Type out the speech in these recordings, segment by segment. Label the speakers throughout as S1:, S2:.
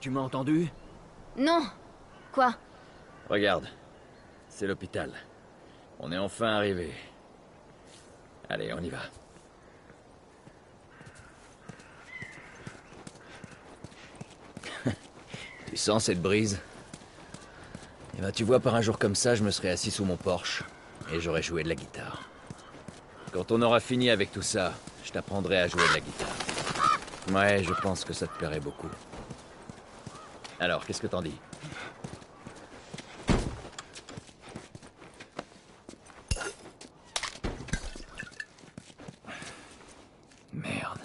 S1: Tu m'as entendu?
S2: Non Quoi?
S1: Regarde. C'est l'hôpital. On est enfin arrivé. Allez, on y va. tu sens cette brise? Eh ben, tu vois, par un jour comme ça, je me serais assis sous mon Porsche et j'aurais joué de la guitare. Quand on aura fini avec tout ça, je t'apprendrai à jouer de la guitare. Ouais, je pense que ça te plairait beaucoup. Alors, qu'est-ce que t'en dis Merde.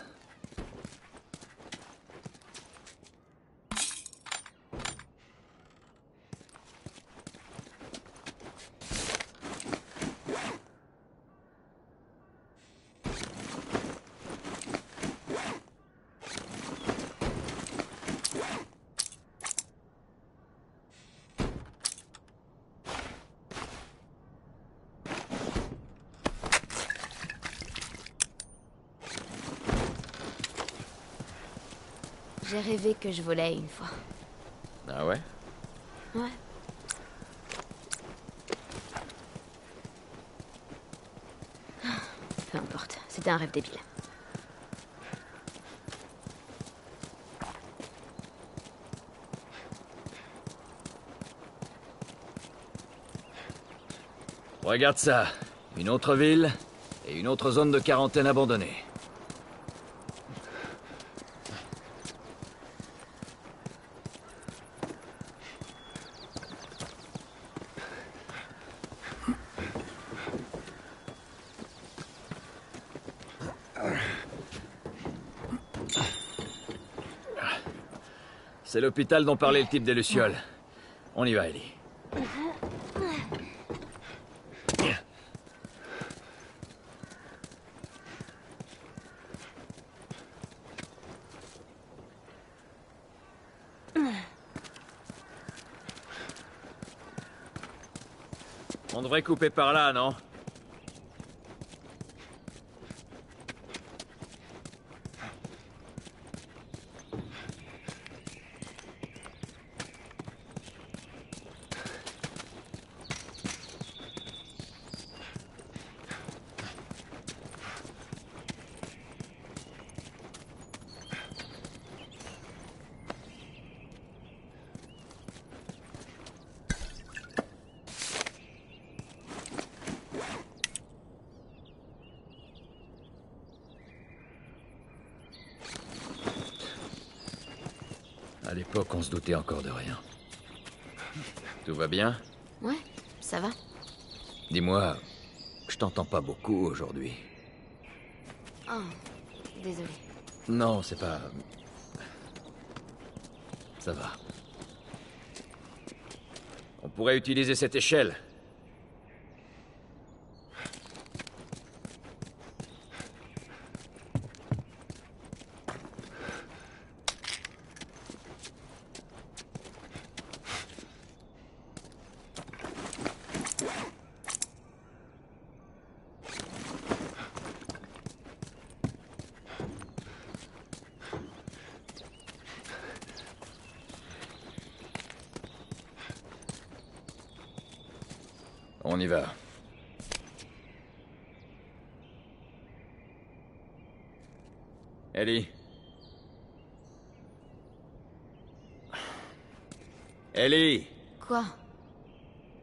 S2: J'ai rêvé que je volais une fois.
S1: Ah ouais?
S2: Ouais. Peu importe, c'était un rêve débile.
S1: Regarde ça. Une autre ville et une autre zone de quarantaine abandonnée. C'est l'hôpital dont parlait le type des Lucioles. On y va, Ellie. On devrait couper par là, non? L'époque, on se doutait encore de rien. Tout va bien?
S2: Ouais, ça va
S1: Dis-moi, je t'entends pas beaucoup aujourd'hui.
S2: Oh, désolé.
S1: Non, c'est pas... Ça va. On pourrait utiliser cette échelle. On y va. Ellie Ellie
S2: Quoi?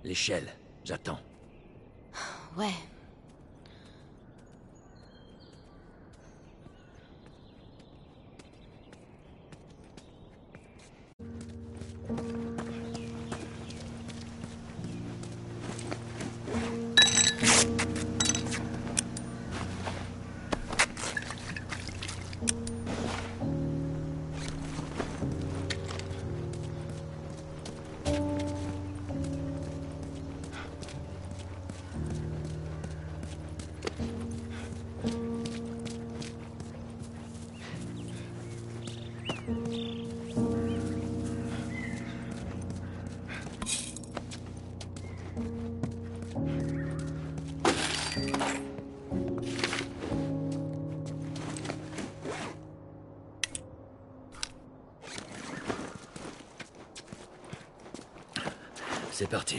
S1: L'échelle, j'attends.
S2: Ouais.
S1: C'est parti.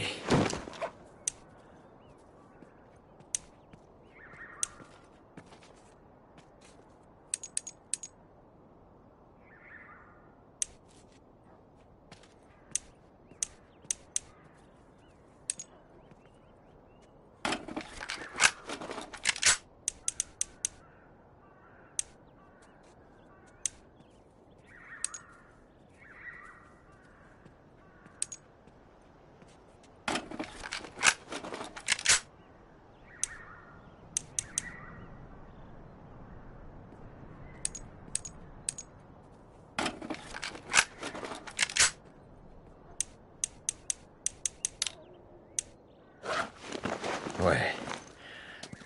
S1: Ouais.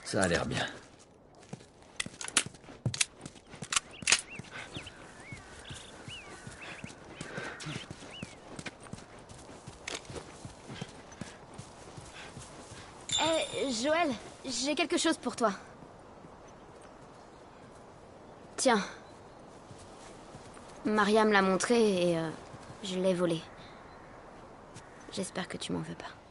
S1: Ça a l'air bien.
S2: Eh, Joël, j'ai quelque chose pour toi. Tiens. Maria me l'a montré et euh, je l'ai volé. J'espère que tu m'en veux pas.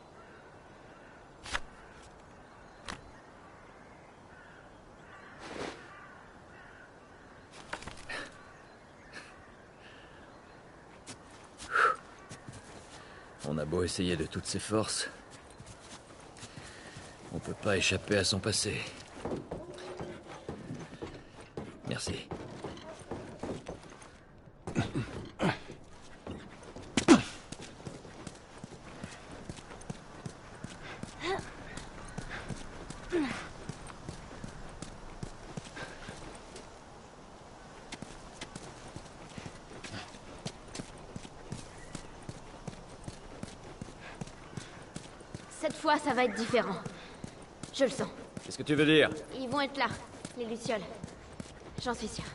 S1: Beau essayer de toutes ses forces. On peut pas échapper à son passé. Merci.
S2: Cette fois, ça va être différent. Je le sens.
S1: Qu'est-ce que tu veux dire?
S2: Ils vont être là, les Lucioles. J'en suis sûre.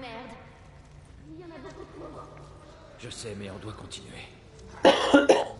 S1: Merde.
S2: Il y en a beaucoup trop.
S1: Je sais, mais on doit continuer.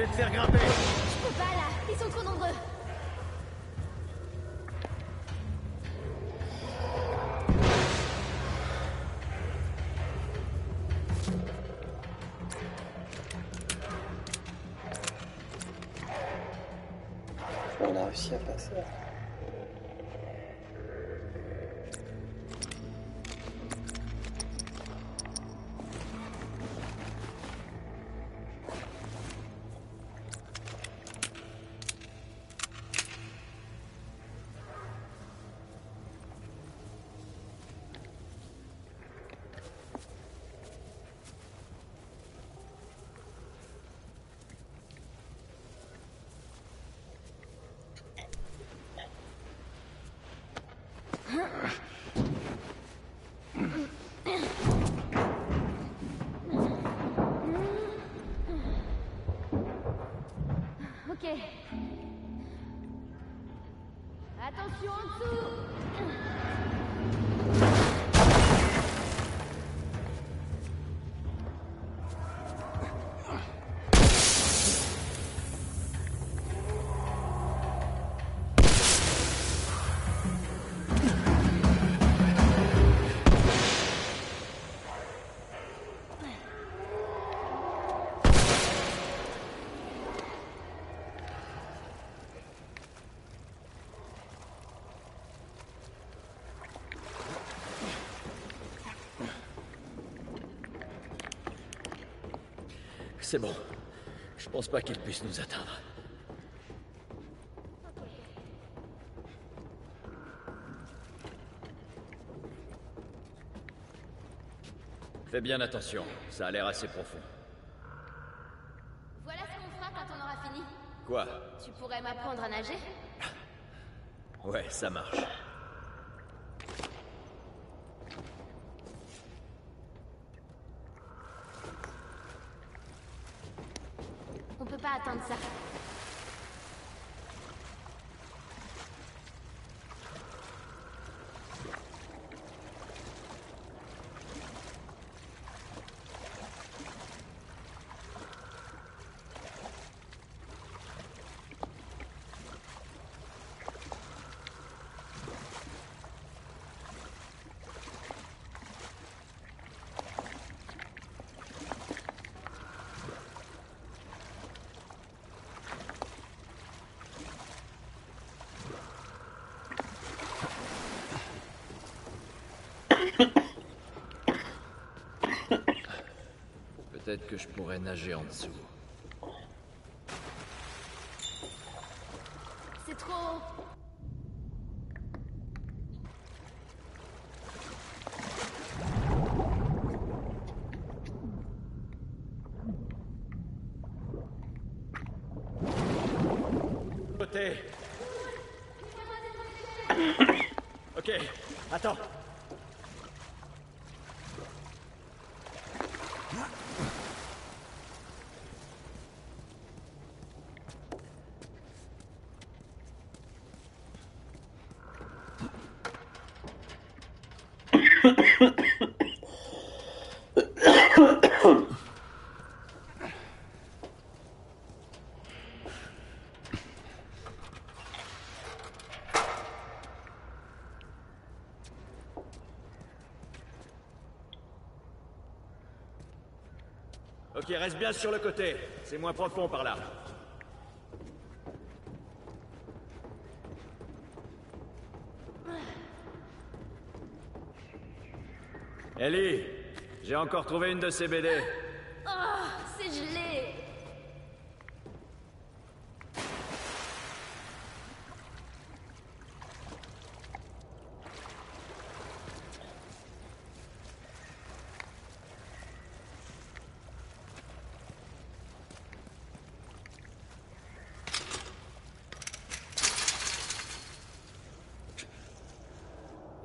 S1: vais te faire grimper.
S2: Je peux pas là, ils sont trop nombreux.
S3: On a réussi à passer.
S2: Uh...
S1: C'est bon. Je pense pas qu'il puisse nous atteindre. Fais bien attention, ça a l'air assez profond.
S2: Voilà ce qu'on fera quand on aura fini.
S1: Quoi?
S2: Tu pourrais m'apprendre à nager?
S1: Ouais, ça marche.
S2: Pas attendre ça.
S1: Peut-être que je pourrais nager en dessous.
S2: C'est trop...
S1: Côté. Ok, attends. Ok, reste bien sur le côté. C'est moins profond par là. Ellie, j'ai encore trouvé une de ces BD.
S2: Oh, c'est gelé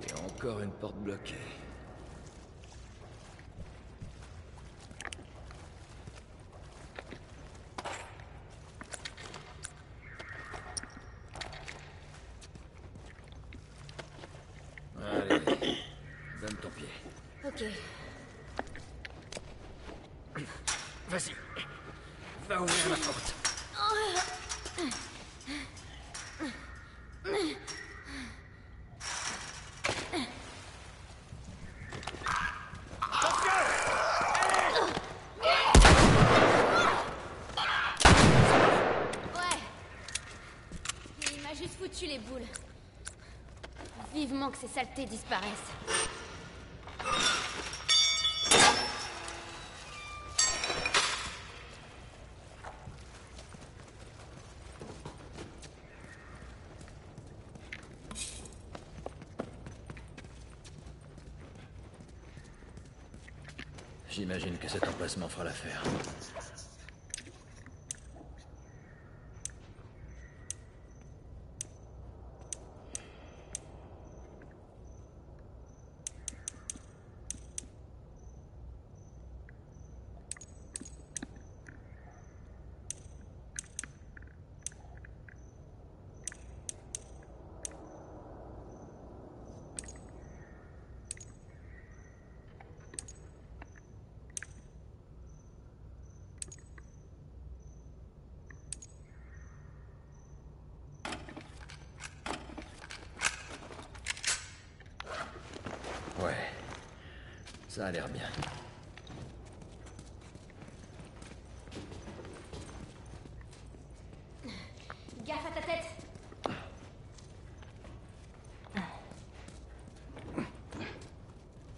S1: Et encore une porte bloquée.
S2: Ok.
S1: Vas-y. Va ouvrir la porte.
S2: Ouais. Il m'a juste foutu Vivement que ces saletés disparaissent.
S1: J'imagine que cet emplacement fera l'affaire. Ouais. Ça a l'air bien.
S2: Gaffe à ta tête.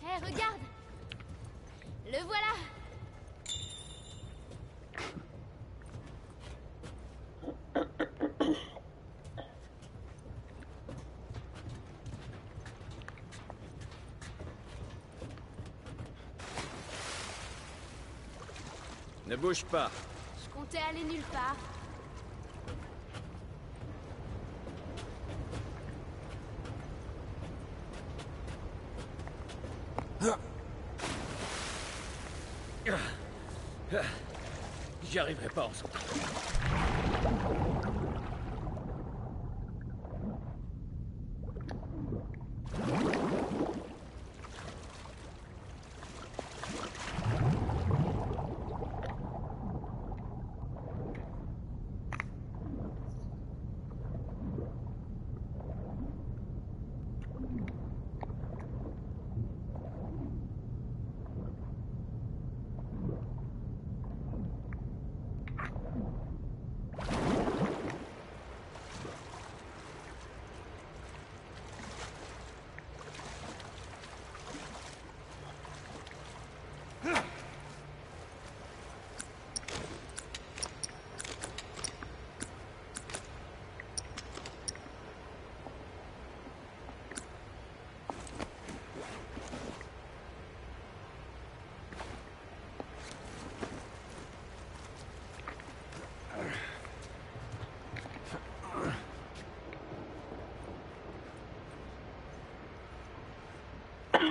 S2: Hé, regarde Le voilà
S1: Ne bouge pas.
S2: Je comptais aller nulle part.
S1: J'y arriverai pas en sautant.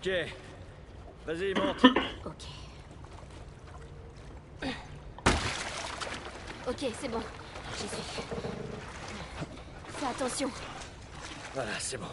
S1: Ok. Vas-y, monte.
S2: Ok. Ok, c'est bon. J'y suis. Fais attention.
S1: Voilà, c'est bon.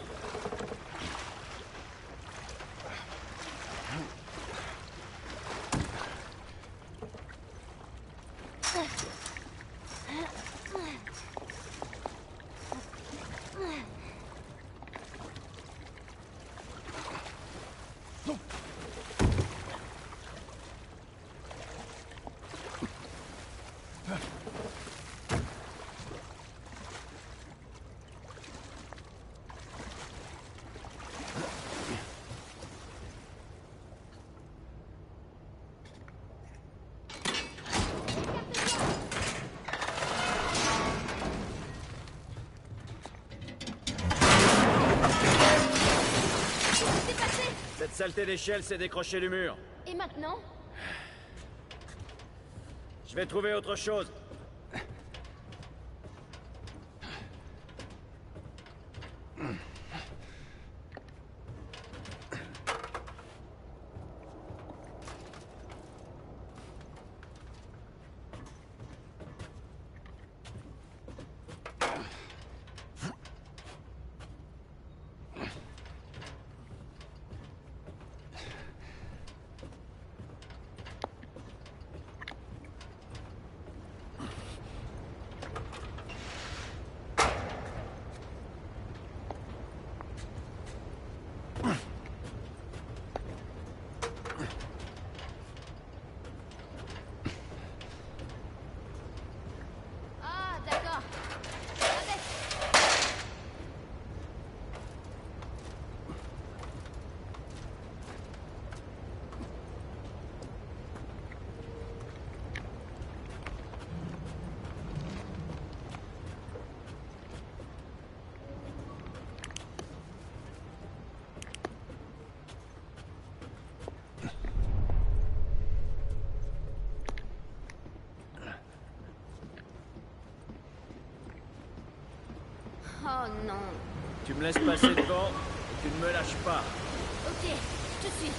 S1: Saleté d'échelle s'est décroché du mur.
S2: Et maintenant?
S1: Je vais trouver autre chose.
S2: Ah, d'accord. Avec. Oh non.
S1: Tu me laisses passer devant et tu ne me lâches pas.
S2: Ok, je te suis.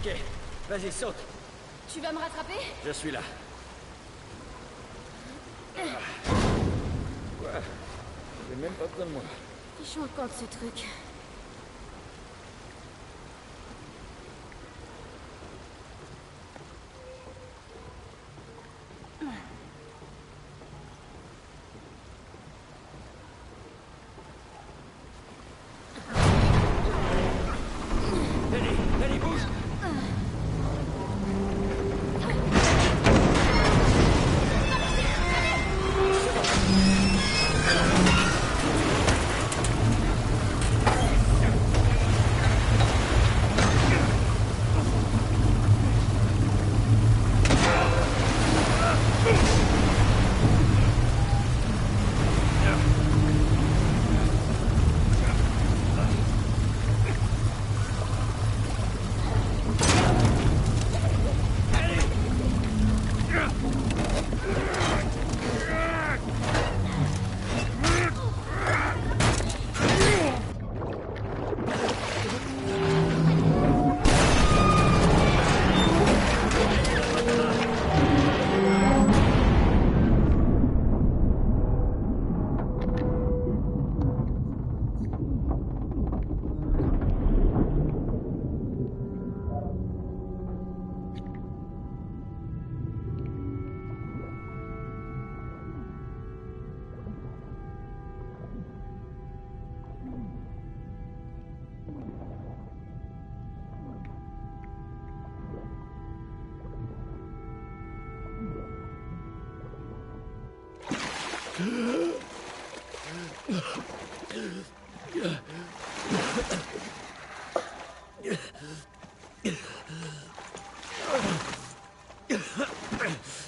S1: Ok, vas-y, saute.
S2: Tu vas me rattraper?
S1: Je suis là. Quoi J'ai même pas besoin de moi.
S2: Fichons le camp de ce truc.
S1: Allez.